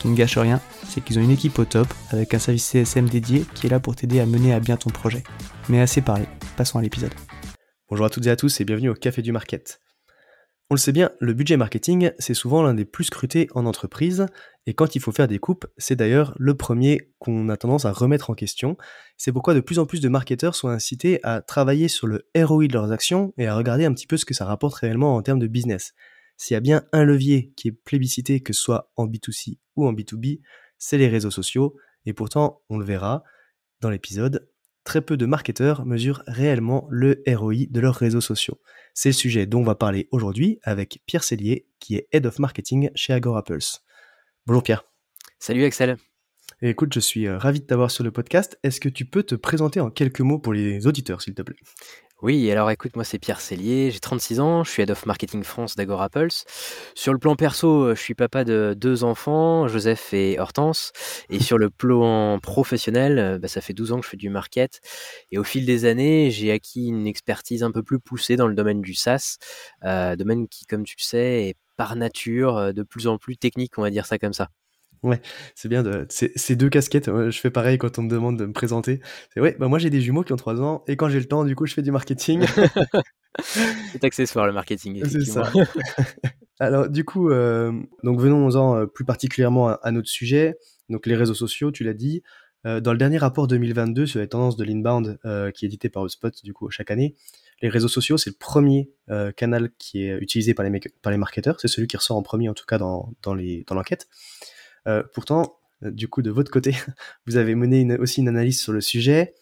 Qui ne gâche rien, c'est qu'ils ont une équipe au top avec un service CSM dédié qui est là pour t'aider à mener à bien ton projet. Mais assez parlé, passons à l'épisode. Bonjour à toutes et à tous et bienvenue au Café du Market. On le sait bien, le budget marketing, c'est souvent l'un des plus scrutés en entreprise, et quand il faut faire des coupes, c'est d'ailleurs le premier qu'on a tendance à remettre en question. C'est pourquoi de plus en plus de marketeurs sont incités à travailler sur le ROI de leurs actions et à regarder un petit peu ce que ça rapporte réellement en termes de business. S'il y a bien un levier qui est plébiscité, que ce soit en B2C ou en B2B, c'est les réseaux sociaux, et pourtant, on le verra dans l'épisode, très peu de marketeurs mesurent réellement le ROI de leurs réseaux sociaux. C'est le sujet dont on va parler aujourd'hui avec Pierre Cellier, qui est Head of Marketing chez Agora Pulse. Bonjour Pierre. Salut Axel. écoute, je suis euh, ravi de t'avoir sur le podcast. Est-ce que tu peux te présenter en quelques mots pour les auditeurs, s'il te plaît? Oui, alors écoute, moi c'est Pierre Cellier, j'ai 36 ans, je suis Head of Marketing France d'Agora Pulse. Sur le plan perso, euh, je suis papa de deux enfants, Joseph et Hortense. Et sur le plan professionnel, euh, bah, ça fait 12 ans que je fais du market. Et au fil des années, j'ai acquis une expertise un peu plus poussée dans le domaine du SaaS, euh, domaine qui, comme tu le sais, est par nature de plus en plus technique, on va dire ça comme ça. Ouais, c'est bien de ces deux casquettes. je fais pareil quand on me demande de me présenter. C'est ouais, bah moi j'ai des jumeaux qui ont 3 ans et quand j'ai le temps, du coup, je fais du marketing. c'est accessoire le marketing. C'est ça. Alors du coup, euh, donc venons-en euh, plus particulièrement à, notre sujet. Donc les réseaux sociaux, tu l'as dit. Euh, dans le dernier rapport 2022 sur les tendances de l'inbound qui est édité par HubSpot du coup chaque année, les réseaux sociaux c'est le premier canal qui est utilisé par les, par les marketeurs. C'est celui qui ressort en premier en tout cas dans, dans l'enquête. Euh, pourtant, euh, du coup, de votre côté, vous avez mené aussi une analyse sur le sujet.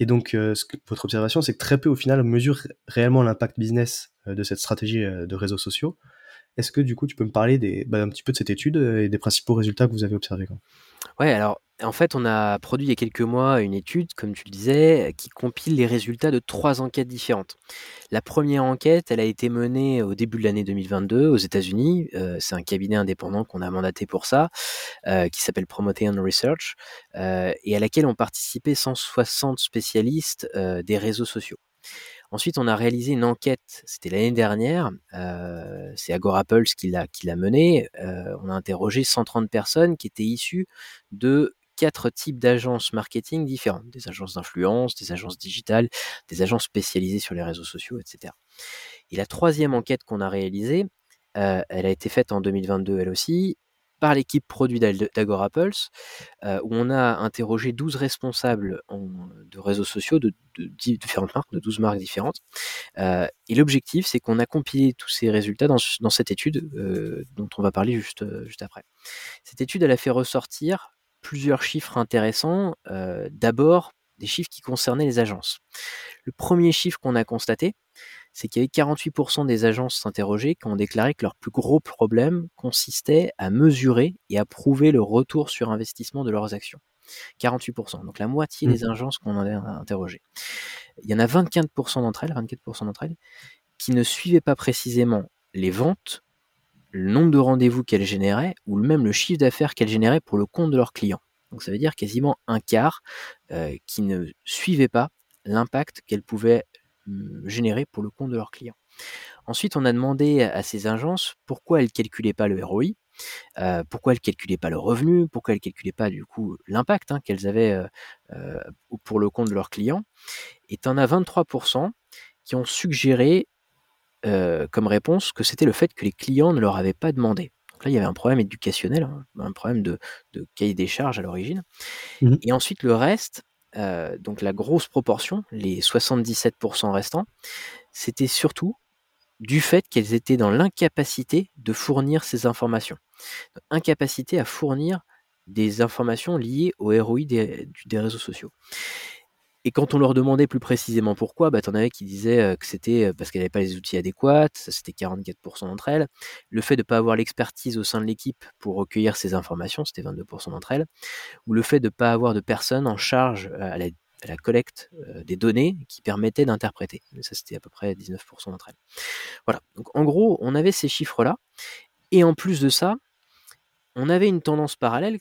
Et donc, euh, votre observation, c'est que très peu, au final, mesure réellement l'impact business de cette stratégie de réseaux sociaux. Est-ce que, du coup, tu peux me parler des, bah, un petit peu de cette étude et des principaux résultats que vous avez observés Ouais, alors en fait, on a produit il y a quelques mois une étude, comme tu le disais, qui compile les résultats de trois enquêtes différentes. La première enquête, elle a été menée au début de l'année 2022 aux États-Unis. Euh, c'est un cabinet indépendant qu'on a mandaté pour ça, euh, qui s'appelle Promotion Research, euh, et à laquelle ont participé 160 spécialistes des réseaux sociaux. Ensuite, on a réalisé une enquête, c'était l'année dernière, c'est Agora Pulse qui l'a menée. on a interrogé 130 personnes qui étaient issues de quatre types d'agences marketing différentes, des agences d'influence, des agences digitales, des agences spécialisées sur les réseaux sociaux, etc. Et la troisième enquête qu'on a réalisée, euh, elle a été faite en 2022 elle aussi, par l'équipe produit d'Agora Pulse, euh, où on a interrogé 12 responsables de réseaux sociaux de, différentes marques, de 12 marques différentes. Euh, et l'objectif, c'est qu'on a compilé tous ces résultats dans, cette étude dont on va parler juste, juste après. Cette étude, elle a fait ressortir plusieurs chiffres intéressants. Euh, d'abord, des chiffres qui concernaient les agences. Le premier chiffre qu'on a constaté, c'est qu'il y avait 48% des agences interrogées qui ont déclaré que leur plus gros problème consistait à mesurer et à prouver le retour sur investissement de leurs actions. 48%, donc la moitié des mmh. agences qu'on a interrogées. Il y en a 24% d'entre elles, 24% d'entre elles, qui ne suivaient pas précisément les ventes le nombre de rendez-vous qu'elles généraient ou même le chiffre d'affaires qu'elles généraient pour le compte de leurs clients. Donc ça veut dire quasiment un quart euh, qui ne suivait pas l'impact qu'elles pouvaient mmh, générés pour le compte de leurs clients. Ensuite, on a demandé à ces agences pourquoi elles calculaient pas le ROI, euh, pourquoi elles calculaient pas le revenu, pourquoi elles calculaient pas du coup l'impact hein, qu'elles avaient euh, pour le compte de leurs clients. Et en as 23% qui ont suggéré comme réponse que c'était le fait que les clients ne leur avaient pas demandé. Donc là, il y avait un problème éducationnel, hein, un problème de, cahier des charges à l'origine. Mmh Et ensuite, le reste, donc la grosse proportion, les 77% restants, c'était surtout du fait qu'elles étaient dans l'incapacité de fournir ces informations. Incapacité à fournir des informations liées au ROI des, réseaux sociaux. Et quand on leur demandait plus précisément pourquoi, bah, en avais qui disaient que c'était parce qu'elles n'avaient pas les outils adéquats, ça c'était 44% d'entre elles. Le fait de ne pas avoir l'expertise au sein de l'équipe pour recueillir ces informations, c'était 22% d'entre elles. Ou le fait de ne pas avoir de personnes en charge à la collecte des données qui permettaient d'interpréter. Ça, c'était à peu près 19% d'entre elles. Voilà. Donc, en gros, on avait ces chiffres-là. Et en plus de ça, on avait une tendance parallèle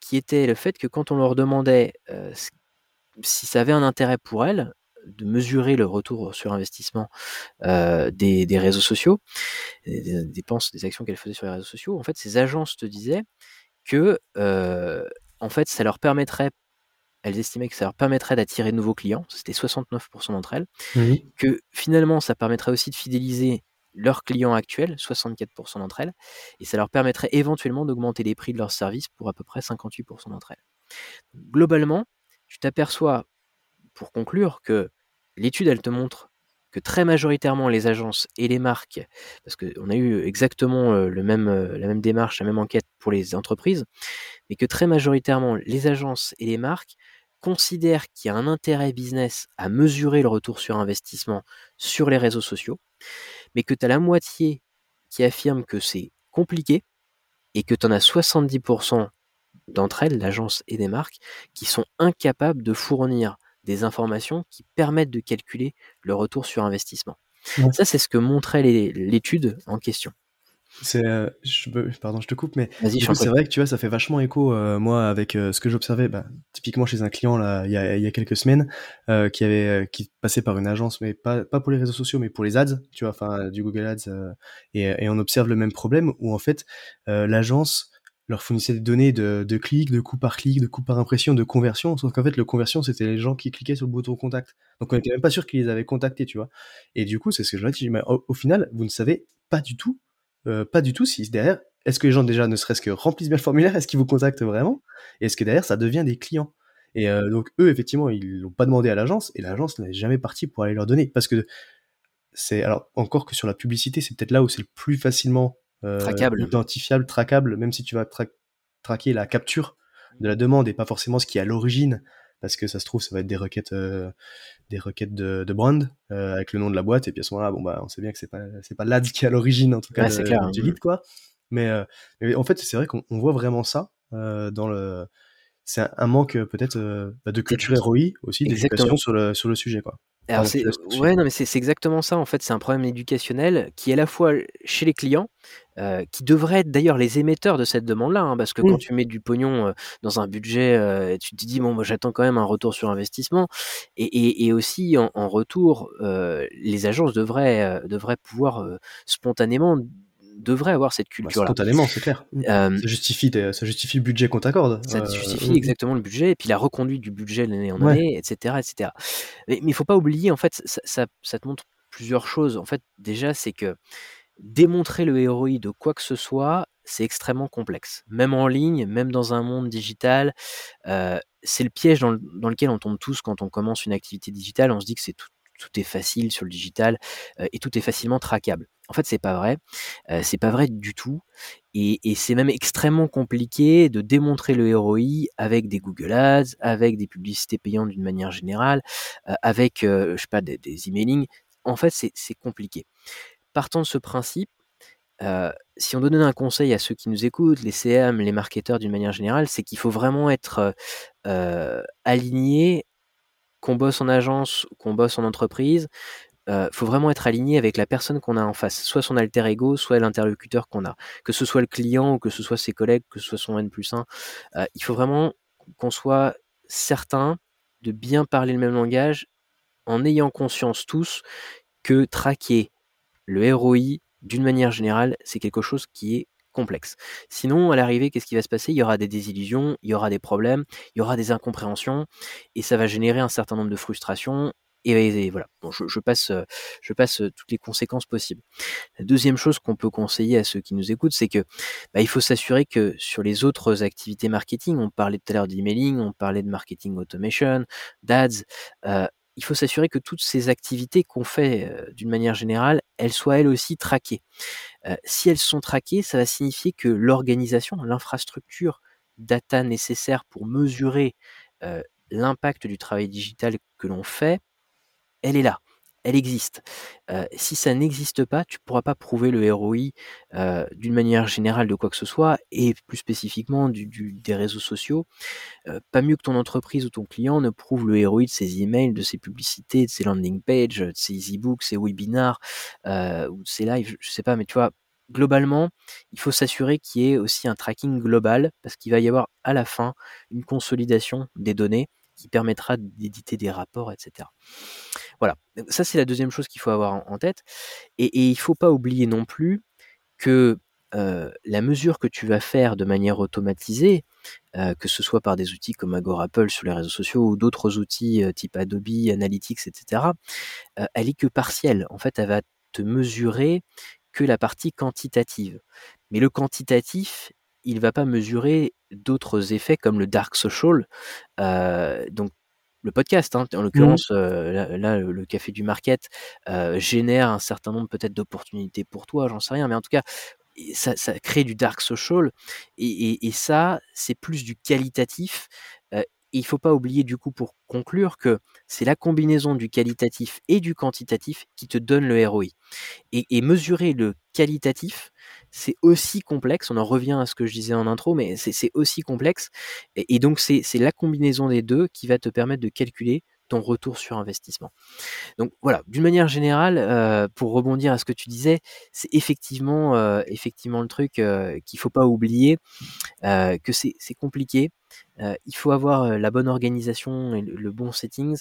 qui était le fait que quand on leur demandait si ça avait un intérêt pour elles de mesurer le retour sur investissement euh, des, réseaux sociaux, des, dépenses, des actions qu'elles faisaient sur les réseaux sociaux, en fait, ces agences te disaient que en fait, ça leur permettrait elles estimaient que ça leur permettrait d'attirer de nouveaux clients, c'était 69% d'entre elles, que finalement ça permettrait aussi de fidéliser leurs clients actuels, 64% d'entre elles, et ça leur permettrait éventuellement d'augmenter les prix de leurs services pour à peu près 58% d'entre elles. Globalement, tu t'aperçois, pour conclure, que l'étude, elle te montre que très majoritairement les agences et les marques, parce qu'on a eu exactement euh, euh, la même démarche, la même enquête pour les entreprises, mais que très majoritairement les agences et les marques considère qu'il y a un intérêt business à mesurer le retour sur investissement sur les réseaux sociaux, mais que tu as la moitié qui affirme que c'est compliqué et que tu en as 70% d'entre elles, l'agence et des marques, qui sont incapables de fournir des informations qui permettent de calculer le retour sur investissement. Ça, c'est ce que montrait l'étude en question. C'est, euh, je pardon, je te coupe, mais c'est vrai que tu vois, ça fait vachement écho, euh, moi, avec euh, ce que j'observais, bah, typiquement chez un client là, il y a, il y a quelques semaines, qui avait, qui passait par une agence, mais pas, pas pour les réseaux sociaux, mais pour les ads, tu vois, enfin du Google Ads, et, et, on observe le même problème où en fait, l'agence leur fournissait des données de, de clics, de coûts par clic, de coûts par impression, de conversion, sauf qu'en fait, le conversion, c'était les gens qui cliquaient sur le bouton contact. Donc on était même pas sûr qu'ils les avaient contactés, tu vois. Et du coup, c'est ce que je dit, mais au final, vous ne savez pas du tout euh, pas du tout si derrière, est-ce que les gens déjà ne serait-ce que remplissent bien le formulaire, est-ce qu'ils vous contactent vraiment? Et est-ce que derrière ça devient des clients? Et euh, donc eux, effectivement, ils l'ont pas demandé à l'agence et l'agence n'est jamais partie pour aller leur donner. Parce que c'est alors encore que sur la publicité, c'est peut-être là où c'est le plus facilement euh, identifiable, traquable, même si tu vas traquer la capture de la demande et pas forcément ce qui est à l'origine parce que ça se trouve ça va être des requêtes euh, des requêtes de, de brand euh, avec le nom de la boîte et puis à ce moment-là bon bah on sait bien que c'est pas c'est pas l'ads qui est à l'origine en tout cas clair, du lead quoi. Mais, euh, mais, en fait c'est vrai qu'on voit vraiment ça dans le c'est un, manque peut-être bah, de culture ROI aussi d'éducation sur le sur le sujet quoi ouais, non, mais c'est exactement ça. En fait, c'est un problème éducationnel qui est à la fois chez les clients, euh, qui devraient être d'ailleurs les émetteurs de cette demande-là, hein, parce que quand tu mets du pognon euh, dans un budget, euh, tu te dis bon, moi j'attends quand même un retour sur investissement, et, et, et aussi en, en retour, les agences devraient devraient pouvoir spontanément devrait avoir cette bah, culture-là. spontanément, c'est clair. ça, justifie, ça justifie le budget qu'on t'accorde. Ça justifie mm. exactement le budget, et puis la reconduite du budget l'année en année, etc. etc. Mais il ne faut pas oublier, en fait, ça, ça, ça, te montre plusieurs choses. En fait, déjà, c'est que démontrer le ROI de quoi que ce soit, c'est extrêmement complexe. Même en ligne, même dans un monde digital, euh, c'est le piège dans, dans, lequel on tombe tous quand on commence une activité digitale. On se dit que c'est tout, tout est facile sur le digital euh, et tout est facilement traquable. En fait, c'est pas vrai. Euh, c'est pas vrai du tout. Et, c'est même extrêmement compliqué de démontrer le ROI avec des Google Ads, avec des publicités payantes d'une manière générale, avec, des, des emailing. En fait, c'est compliqué. Partant de ce principe, si on donne un conseil à ceux qui nous écoutent, les CM, les marketeurs d'une manière générale, c'est qu'il faut vraiment être aligné qu'on bosse en agence, qu'on bosse en entreprise, euh, faut vraiment être aligné avec la personne qu'on a en face, soit son alter ego, soit l'interlocuteur qu'on a, que ce soit le client ou que ce soit ses collègues, que ce soit son N plus 1. Euh, il faut vraiment qu'on soit certain de bien parler le même langage en ayant conscience tous que traquer le ROI, d'une manière générale, c'est quelque chose qui est complexe. Sinon, à l'arrivée, qu'est-ce qui va se passer? Il y aura des désillusions, il y aura des problèmes, il y aura des incompréhensions, et ça va générer un certain nombre de frustrations. Et, voilà, bon, je, passe, je passe toutes les conséquences possibles. La deuxième chose qu'on peut conseiller à ceux qui nous écoutent, c'est que bah, il faut s'assurer que sur les autres activités marketing, on parlait tout à l'heure d'emailing, on parlait de marketing automation, d'ads, euh, il faut s'assurer que toutes ces activités qu'on fait euh, d'une manière générale, elles soient elles aussi traquées. Euh, si elles sont traquées, ça va signifier que l'organisation, l'infrastructure data nécessaire pour mesurer euh, l'impact du travail digital que l'on fait, elle est là elle existe. si ça n'existe pas, tu ne pourras pas prouver le ROI d'une manière générale de quoi que ce soit, et plus spécifiquement des réseaux sociaux. pas mieux que ton entreprise ou ton client ne prouve le ROI de ses emails, de ses publicités, de ses landing pages, de ses e-books, ses webinars, ou de ses lives, je sais pas, mais tu vois, globalement, il faut s'assurer qu'il y ait aussi un tracking global, parce qu'il va y avoir à la fin une consolidation des données qui permettra d'éditer des rapports, etc. Voilà, ça c'est la deuxième chose qu'il faut avoir en, tête. Et, il ne faut pas oublier non plus que euh, la mesure que tu vas faire de manière automatisée, euh, que ce soit par des outils comme Agorapple sur les réseaux sociaux ou d'autres outils euh, type Adobe, Analytics, etc., elle est que partielle. En fait, elle va te mesurer que la partie quantitative. Mais le quantitatif, il va pas mesurer d'autres effets comme le dark social. donc le podcast, hein, en mmh l'occurrence, là, le café du market génère un certain nombre peut-être d'opportunités pour toi, j'en sais rien, mais en tout cas, ça, crée du dark social, et, ça, c'est plus du qualitatif. Il faut pas oublier du coup pour conclure que c'est la combinaison du qualitatif et du quantitatif qui te donne le ROI. et mesurer le qualitatif, c'est aussi complexe. On en revient à ce que je disais en intro, mais c'est aussi complexe. Et, donc, c'est la combinaison des deux qui va te permettre de calculer ton retour sur investissement. Donc voilà, d'une manière générale, euh, pour rebondir à ce que tu disais, c'est effectivement, euh, effectivement le truc euh, qu'il faut pas oublier, que c'est compliqué. il faut avoir la bonne organisation et le, bon settings,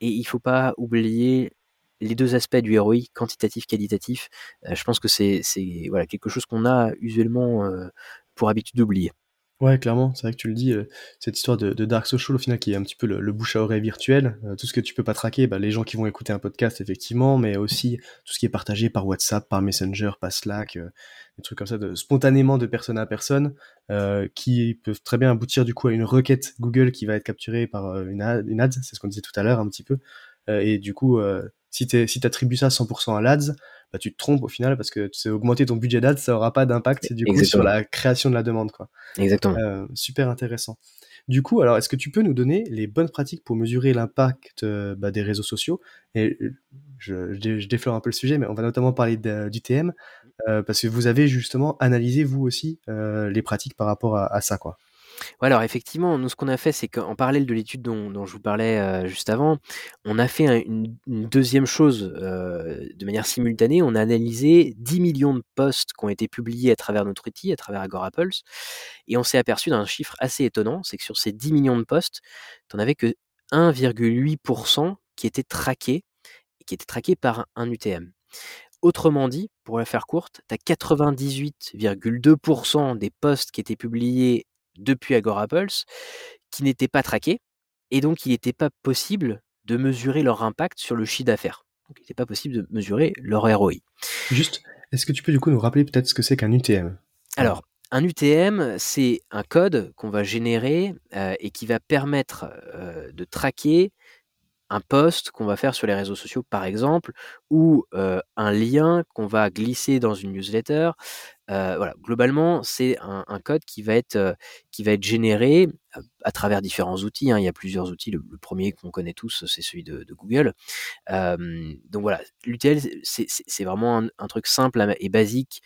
et il faut pas oublier les deux aspects du ROI, quantitatif, qualitatif, je pense que c'est voilà, quelque chose qu'on a usuellement pour habitude d'oublier. Ouais, clairement, c'est vrai que tu le dis, euh, cette histoire de, Dark Social, au final, qui est un petit peu le, bouche à oreille virtuel, tout ce que tu peux pas traquer, bah, les gens qui vont écouter un podcast, effectivement, mais aussi tout ce qui est partagé par WhatsApp, par Messenger, par Slack, des trucs comme ça, de, spontanément de personne à personne, qui peuvent très bien aboutir du coup à une requête Google qui va être capturée par une, ad, une ad c'est ce qu'on disait tout à l'heure un petit peu, et du coup, si tu si attribues ça 100% à l'ADS, bah, tu te trompes au final parce que c'est augmenter ton budget d'ADS, ça aura pas d'impact du coup sur la création de la demande. Quoi. Exactement. Euh, super intéressant. Du coup, alors, est-ce que tu peux nous donner les bonnes pratiques pour mesurer l'impact euh, bah, des réseaux sociaux? Et je, je, déflore un peu le sujet, mais on va notamment parler d'UTM, euh, parce que vous avez justement analysé, vous aussi, les pratiques par rapport à, à ça. quoi. Alors effectivement, nous ce qu'on a fait, c'est qu'en parallèle de l'étude dont, je vous parlais euh, juste avant, on a fait une, deuxième chose euh, de manière simultanée. On a analysé 10 millions de posts qui ont été publiés à travers notre outil, à travers Agorapulse, et on s'est aperçu d'un chiffre assez étonnant, c'est que sur ces 10 millions de posts, tu n'en avais que 1,8% qui étaient traqués, et qui étaient traqués par un UTM. Autrement dit, pour la faire courte, tu as 98,2% des posts qui étaient publiés depuis Agorapulse qui n'étaient pas traqués et donc il n'était pas possible de mesurer leur impact sur le chiffre d'affaires. Donc il n'était pas possible de mesurer leur ROI. Juste, est-ce que tu peux du coup nous rappeler peut-être ce que c'est qu'un UTM Alors, un UTM, c'est un code qu'on va générer euh, et qui va permettre euh, de traquer un post qu'on va faire sur les réseaux sociaux, par exemple, ou un lien qu'on va glisser dans une newsletter. Voilà, globalement, c'est un, code qui va être, qui va être généré à, travers différents outils. Hein. Il y a plusieurs outils. Le, premier qu'on connaît tous, c'est celui de, Google. donc voilà, l'UTL, c'est vraiment un, un, truc simple et basique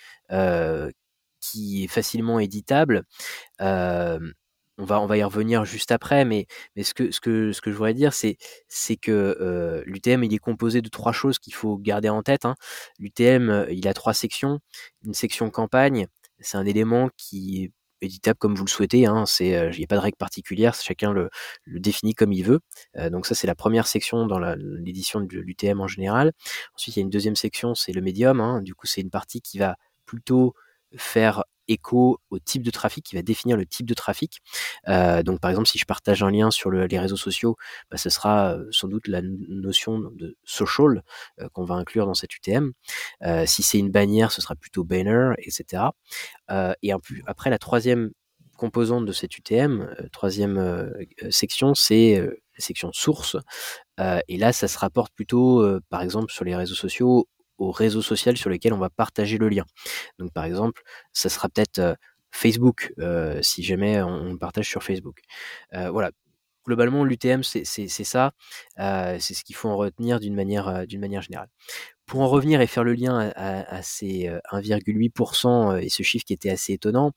qui est facilement éditable on va, on va y revenir juste après, mais, ce, que, je voudrais dire, c'est, que euh, l'UTM, il est composé de trois choses qu'il faut garder en tête. Hein. L'UTM, euh, il a trois sections. Une section campagne, c'est un élément qui est éditable comme vous le souhaitez. Hein, c'est, il n'y a pas de règle particulière, chacun le, le définit comme il veut. donc ça, c'est la première section dans l'édition de l'UTM en général. Ensuite, il y a une deuxième section, c'est le médium. Hein, du coup, c'est une partie qui va plutôt faire écho au type de trafic, qui va définir le type de trafic. Euh, donc par exemple, si je partage un lien sur les réseaux sociaux, bah, ce sera euh, sans doute la notion de social euh, qu'on va inclure dans cette UTM. si c'est une bannière, ce sera plutôt banner, etc. et après, la troisième composante de cette UTM, troisième section, c'est la section source. et là, ça se rapporte plutôt, par exemple, sur les réseaux sociaux au réseau social sur lequel on va partager le lien. Donc par exemple, ça sera peut-être euh, Facebook, euh, si jamais on, partage sur Facebook. Euh, voilà. Globalement, l'UTM, c'est ça. c'est ce qu'il faut en retenir d'une manière, générale. Pour en revenir et faire le lien à, ces 1,8% et ce chiffre qui était assez étonnant,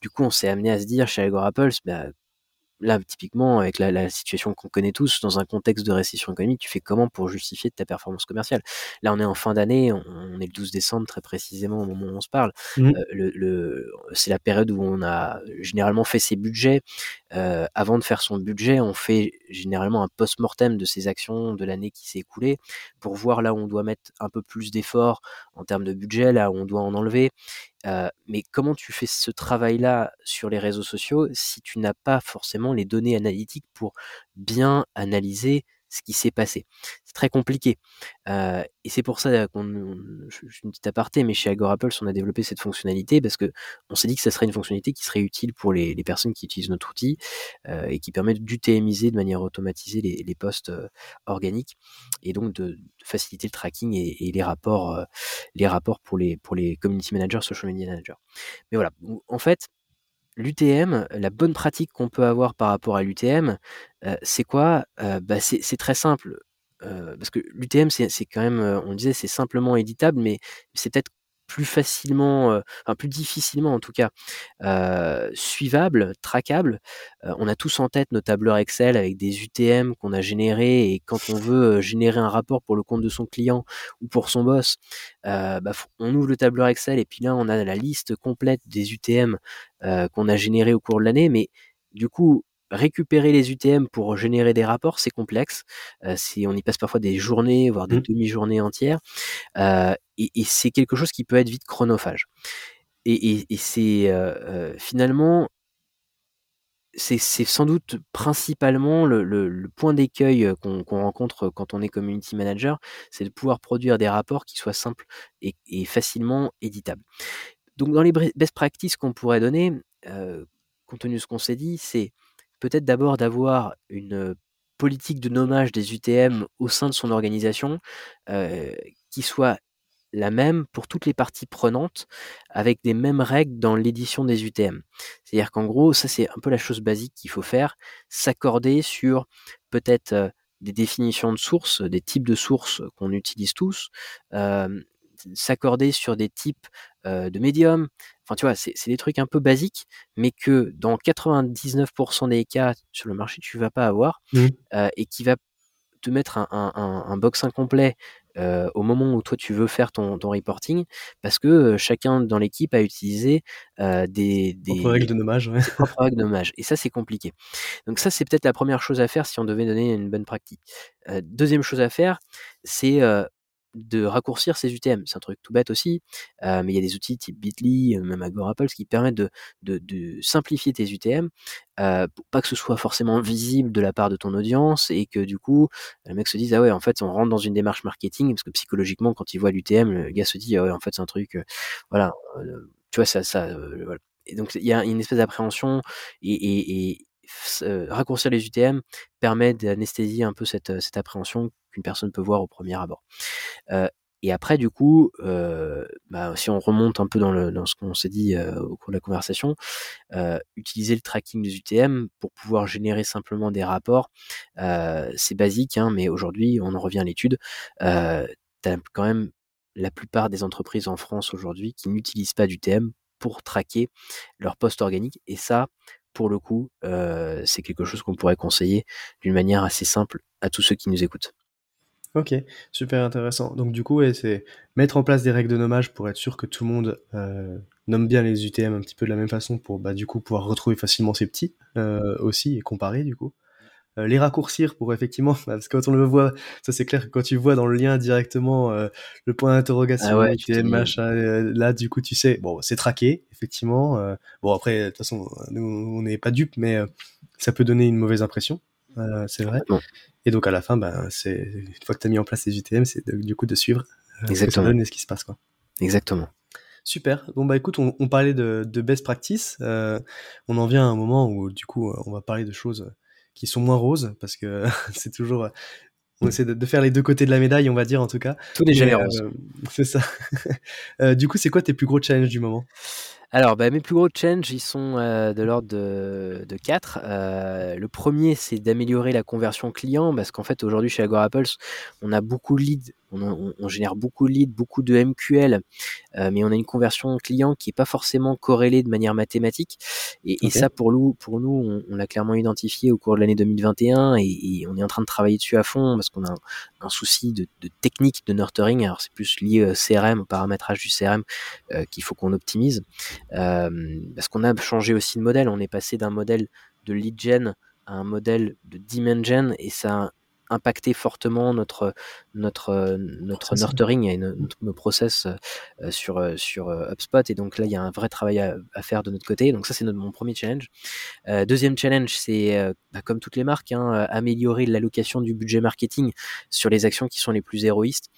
du coup, on s'est amené à se dire chez Agorapulse, bah, là, typiquement, avec la, situation qu'on connaît tous, dans un contexte de récession économique, tu fais comment pour justifier ta performance commerciale? Là, on est en fin d'année, on, est le 12 décembre très précisément au moment où on se parle. Mmh. Euh, le, c'est la période où on a généralement fait ses budgets. Euh, avant de faire son budget, on fait généralement un post-mortem de ses actions de l'année qui s'est écoulée pour voir là où on doit mettre un peu plus d'efforts en termes de budget, là où on doit en enlever mais comment tu fais ce travail-là sur les réseaux sociaux si tu n'as pas forcément les données analytiques pour bien analyser ce qui s'est passé. C'est très compliqué. Euh, et c'est pour ça qu'on, je, suis une petite aparté, mais chez Agorapulse, on a développé cette fonctionnalité parce que on s'est dit que ça serait une fonctionnalité qui serait utile pour les, personnes qui utilisent notre outil euh, et qui permet d'UTMiser de manière automatisée les, les posts euh, organiques et donc de, faciliter le tracking et, les rapports, les rapports pour les, pour les community managers, social media managers. Mais voilà, en fait, l'UTM, la bonne pratique qu'on peut avoir par rapport à l'UTM, euh, c'est quoi euh, bah, c'est, très simple. Euh, parce que l'UTM, c'est, c'est quand même, on disait, c'est simplement éditable, mais c'est peut-être plus facilement, enfin plus difficilement en tout cas, suivable, traquable. Euh, on a tous en tête nos tableurs Excel avec des UTM qu'on a générés et quand on veut générer un rapport pour le compte de son client ou pour son boss, bah, on ouvre le tableur Excel et puis là on a la liste complète des UTM qu'on a générés au cours de l'année, mais du coup récupérer les UTM pour générer des rapports, c'est complexe. Euh, on y passe parfois des journées, voire des mmh. demi-journées entières, euh, et, c'est quelque chose qui peut être vite chronophage. Et, c'est euh, finalement, c'est sans doute principalement le, point d'écueil qu'on rencontre quand on est community manager, c'est de pouvoir produire des rapports qui soient simples et, facilement éditables. Donc dans les best practices qu'on pourrait donner, compte tenu de ce qu'on s'est dit, c'est peut-être d'abord d'avoir une politique de nommage des UTM au sein de son organisation qui soit la même pour toutes les parties prenantes, avec des mêmes règles dans l'édition des UTM. C'est-à-dire qu'en gros, ça c'est un peu la chose basique qu'il faut faire, s'accorder sur peut-être des définitions de sources, des types de sources qu'on utilise tous, s'accorder sur des types de médiums. Enfin, tu vois, c'est des trucs un peu basiques, mais que dans 99% des cas sur le marché, tu vas pas avoir mmh. et qui va te mettre un, un, box incomplet au moment où toi tu veux faire ton, ton reporting, parce que chacun dans l'équipe a utilisé des, des règles de nommage. Ouais. règles de nommage. Et ça, c'est compliqué. Donc ça, c'est peut-être la première chose à faire si on devait donner une bonne pratique. deuxième chose à faire, c'est de raccourcir ces UTM. C'est un truc tout bête aussi, euh, mais il y a des outils type Bitly, euh, même Agorapulse, qui permettent de, de, simplifier tes UTM euh, pour pas que ce soit forcément visible de la part de ton audience et que du coup, le mec se dise, ah ouais, en fait, on rentre dans une démarche marketing, parce que psychologiquement, quand il voit l'UTM, le gars se dit, ah ouais, en fait, c'est un truc, voilà, tu vois, ça, ça, voilà. Et donc, il y a une espèce d'appréhension et, et, raccourcir les UTM permet d'anesthésier un peu cette, cette appréhension qu'une personne peut voir au premier abord. et après, du coup, bah, si on remonte un peu dans, le, ce qu'on s'est dit au cours de la conversation, utiliser le tracking des UTM pour pouvoir générer simplement des rapports, c'est basique, hein, mais aujourd'hui, on en revient à l'étude, tu as quand même la plupart des entreprises en France aujourd'hui qui n'utilisent pas d'UTM pour traquer leur poste organique. Et ça, pour le coup, c'est quelque chose qu'on pourrait conseiller d'une manière assez simple à tous ceux qui nous écoutent. Ok, super intéressant. Donc du coup, c'est mettre en place des règles de nommage pour être sûr que tout le monde nomme bien les UTM un petit peu de la même façon pour bah, du coup pouvoir retrouver facilement ses petits aussi et comparer du coup. Euh, les raccourcir pour effectivement, bah, parce que quand on le voit, ça c'est clair que quand tu vois dans le lien directement euh, le point d'interrogation, ah euh, là du coup tu sais, bon c'est traqué effectivement. bon après de toute façon nous on n'est pas dupes, mais ça peut donner une mauvaise impression, c'est vrai. Et donc à la fin, ben c'est une fois que tu as mis en place les UTM, c'est du coup de suivre Exactement. ce que ce qui se passe quoi. Exactement. Super. Bon bah écoute, on, parlait de, de, best practice. on en vient à un moment où du coup on va parler de choses qui sont moins roses parce que c'est toujours on essaie de, faire les deux côtés de la médaille, on va dire en tout cas. Tout n'est jamais rose. c'est ça. Euh, du coup, c'est quoi tes plus gros challenges du moment? Alors, bah, mes plus gros challenges, ils sont euh, de l'ordre de, de 4. Euh, le premier, c'est d'améliorer la conversion client, parce qu'en fait, aujourd'hui, chez Agorapulse, on a beaucoup de leads on, génère beaucoup de leads, beaucoup de MQL, euh, mais on a une conversion client qui est pas forcément corrélée de manière mathématique. Et, ça, pour nous, pour nous, on, l'a clairement identifié au cours de l'année 2021 et, on est en train de travailler dessus à fond parce qu'on a un, souci de, technique de nurturing. Alors c'est plus lié au CRM, au paramétrage du CRM euh, qu'il faut qu'on optimise euh, parce qu'on a changé aussi de modèle. On est passé d'un modèle de lead gen à un modèle de demand et ça impacté fortement notre notre notre nurturing et nos process euh, sur euh, sur euh, HubSpot. Et donc là il y a un vrai travail à, faire de notre côté. Donc ça c'est mon premier challenge. Deuxième challenge c'est bah, comme toutes les marques hein, améliorer l'allocation du budget marketing sur les actions qui sont les plus héroïstes.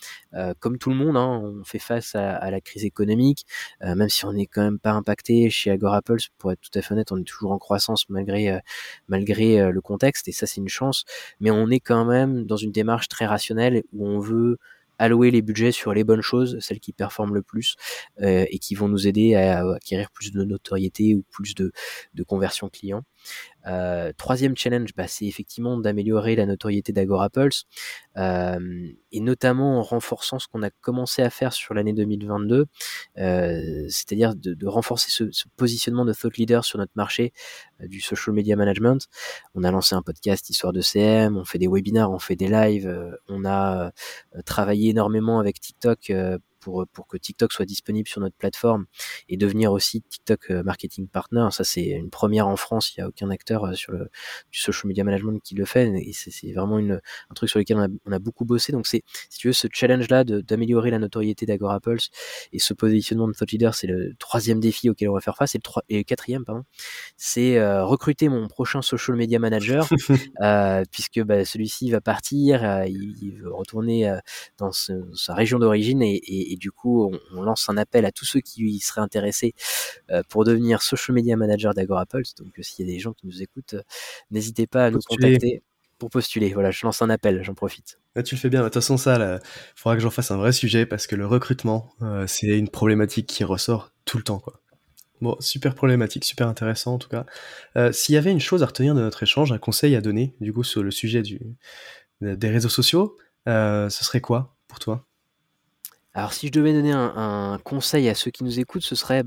Comme tout le monde hein, on fait face à, la crise économique. Même si on n'est quand même pas impacté chez Agorapulse pour être tout à fait honnête on est toujours en croissance malgré malgré le contexte. Et ça c'est une chance. Mais on est quand même dans une démarche très rationnelle où on veut allouer les budgets sur les bonnes choses, celles qui performent le plus euh, et qui vont nous aider à acquérir plus de notoriété ou plus de, de conversion client. Euh, troisième challenge, bah, c'est effectivement d'améliorer la notoriété d'Agorapulse, euh, et notamment en renforçant ce qu'on a commencé à faire sur l'année 2022, euh, c'est-à-dire de, renforcer ce, ce, positionnement de thought leader sur notre marché du social media management. On a lancé un podcast Histoire de CM, on fait des webinars, on fait des lives, on a travaillé énormément avec TikTok pour, que TikTok soit disponible sur notre plateforme et devenir aussi TikTok euh, Marketing Partner. Ça, c'est une première en France. Il n'y a aucun acteur euh, sur le du social media management qui le fait. Et c'est vraiment une, un truc sur lequel on a, beaucoup bossé. Donc, c'est, si tu veux, ce challenge-là d'améliorer la notoriété d'Agora Pulse et ce positionnement de thought leader, c'est le troisième défi auquel on va faire face. Et le, et quatrième, pardon, c'est euh, recruter mon prochain social media manager, puisque bah, celui-ci va partir, il, veut retourner dans sa région d'origine et, et et du coup, on, lance un appel à tous ceux qui y seraient intéressés euh, pour devenir social media manager d'AgoraPulse. Donc, euh, s'il y a des gens qui nous écoutent, euh, n'hésitez pas à nous contacter pour postuler. Voilà, je lance un appel, j'en profite. Ah, tu le fais bien. De toute façon, ça, il faudra que j'en fasse un vrai sujet parce que le recrutement, c'est une problématique qui ressort tout le temps, quoi. Bon, super problématique, super intéressant en tout cas. S'il y avait une chose à retenir de notre échange, un conseil à donner, du coup, sur le sujet du, des réseaux sociaux, ce serait quoi pour toi? Alors si je devais donner un, conseil à ceux qui nous écoutent, ce serait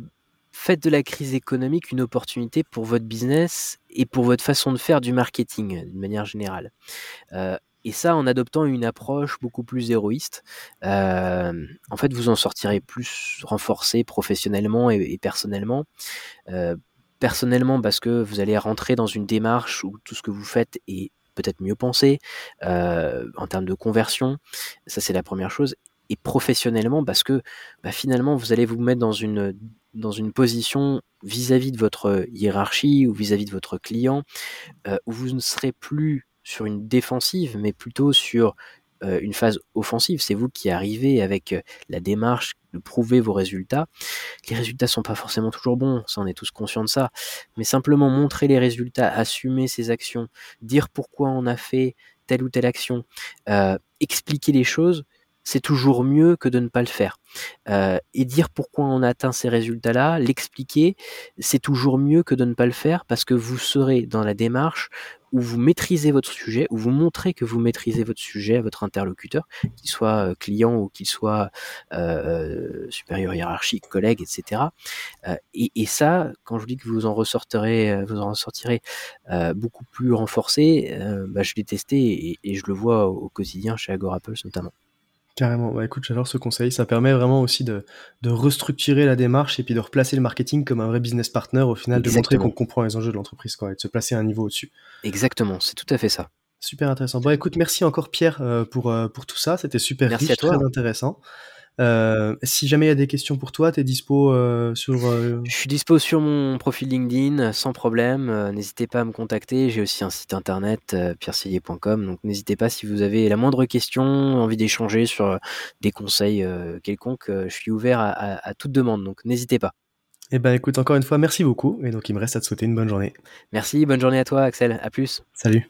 faites de la crise économique une opportunité pour votre business et pour votre façon de faire du marketing d'une manière générale. Euh, et ça en adoptant une approche beaucoup plus héroïste. Euh, en fait, vous en sortirez plus renforcé professionnellement et, personnellement. Euh, personnellement parce que vous allez rentrer dans une démarche où tout ce que vous faites est peut-être mieux pensé en termes de conversion. Ça, c'est la première chose et professionnellement parce que bah, finalement vous allez vous mettre dans une dans une position vis-à-vis de votre hiérarchie ou vis-à-vis de votre client euh, où vous ne serez plus sur une défensive mais plutôt sur euh, une phase offensive. C'est vous qui arrivez avec euh, la démarche de prouver vos résultats. Les résultats sont pas forcément toujours bons, ça on est tous conscients de ça, mais simplement montrer les résultats, assumer ses actions, dire pourquoi on a fait telle ou telle action, expliquer les choses, c'est toujours mieux que de ne pas le faire. Euh, et dire pourquoi on atteint ces résultats-là, l'expliquer, c'est toujours mieux que de ne pas le faire parce que vous serez dans la démarche où vous maîtrisez votre sujet, où vous montrez que vous maîtrisez votre sujet à votre interlocuteur, qu'il soit euh, client ou qu'il soit euh, supérieur hiérarchique, collègue, etc. et, ça, quand je vous dis que vous en ressortirez, vous en ressortirez beaucoup plus renforcé, bah, je l'ai testé et, je le vois au, quotidien chez Agorapulse notamment. Carrément, bah écoute, j'adore ce conseil. Ça permet vraiment aussi de, de, restructurer la démarche et puis de replacer le marketing comme un vrai business partner au final, de montrer qu'on comprend les enjeux de l'entreprise quoi, et de se placer à un niveau au-dessus. Exactement, c'est tout à fait ça. Super intéressant. Bon, écoute, merci encore Pierre euh, pour, euh, pour tout ça. C'était super merci riche, à toi. très intéressant. Euh, si jamais il y a des questions pour toi, tu es dispo euh, sur. Euh... Je suis dispo sur mon profil LinkedIn sans problème. N'hésitez pas à me contacter. J'ai aussi un site internet pierresillier.com. Donc n'hésitez pas si vous avez la moindre question, envie d'échanger sur des conseils quelconques. je suis ouvert à, à, à, toute demande. Donc n'hésitez pas. Eh ben écoute, encore une fois, merci beaucoup. Et donc il me reste à te souhaiter une bonne journée. Merci, bonne journée à toi, Axel. À plus. Salut.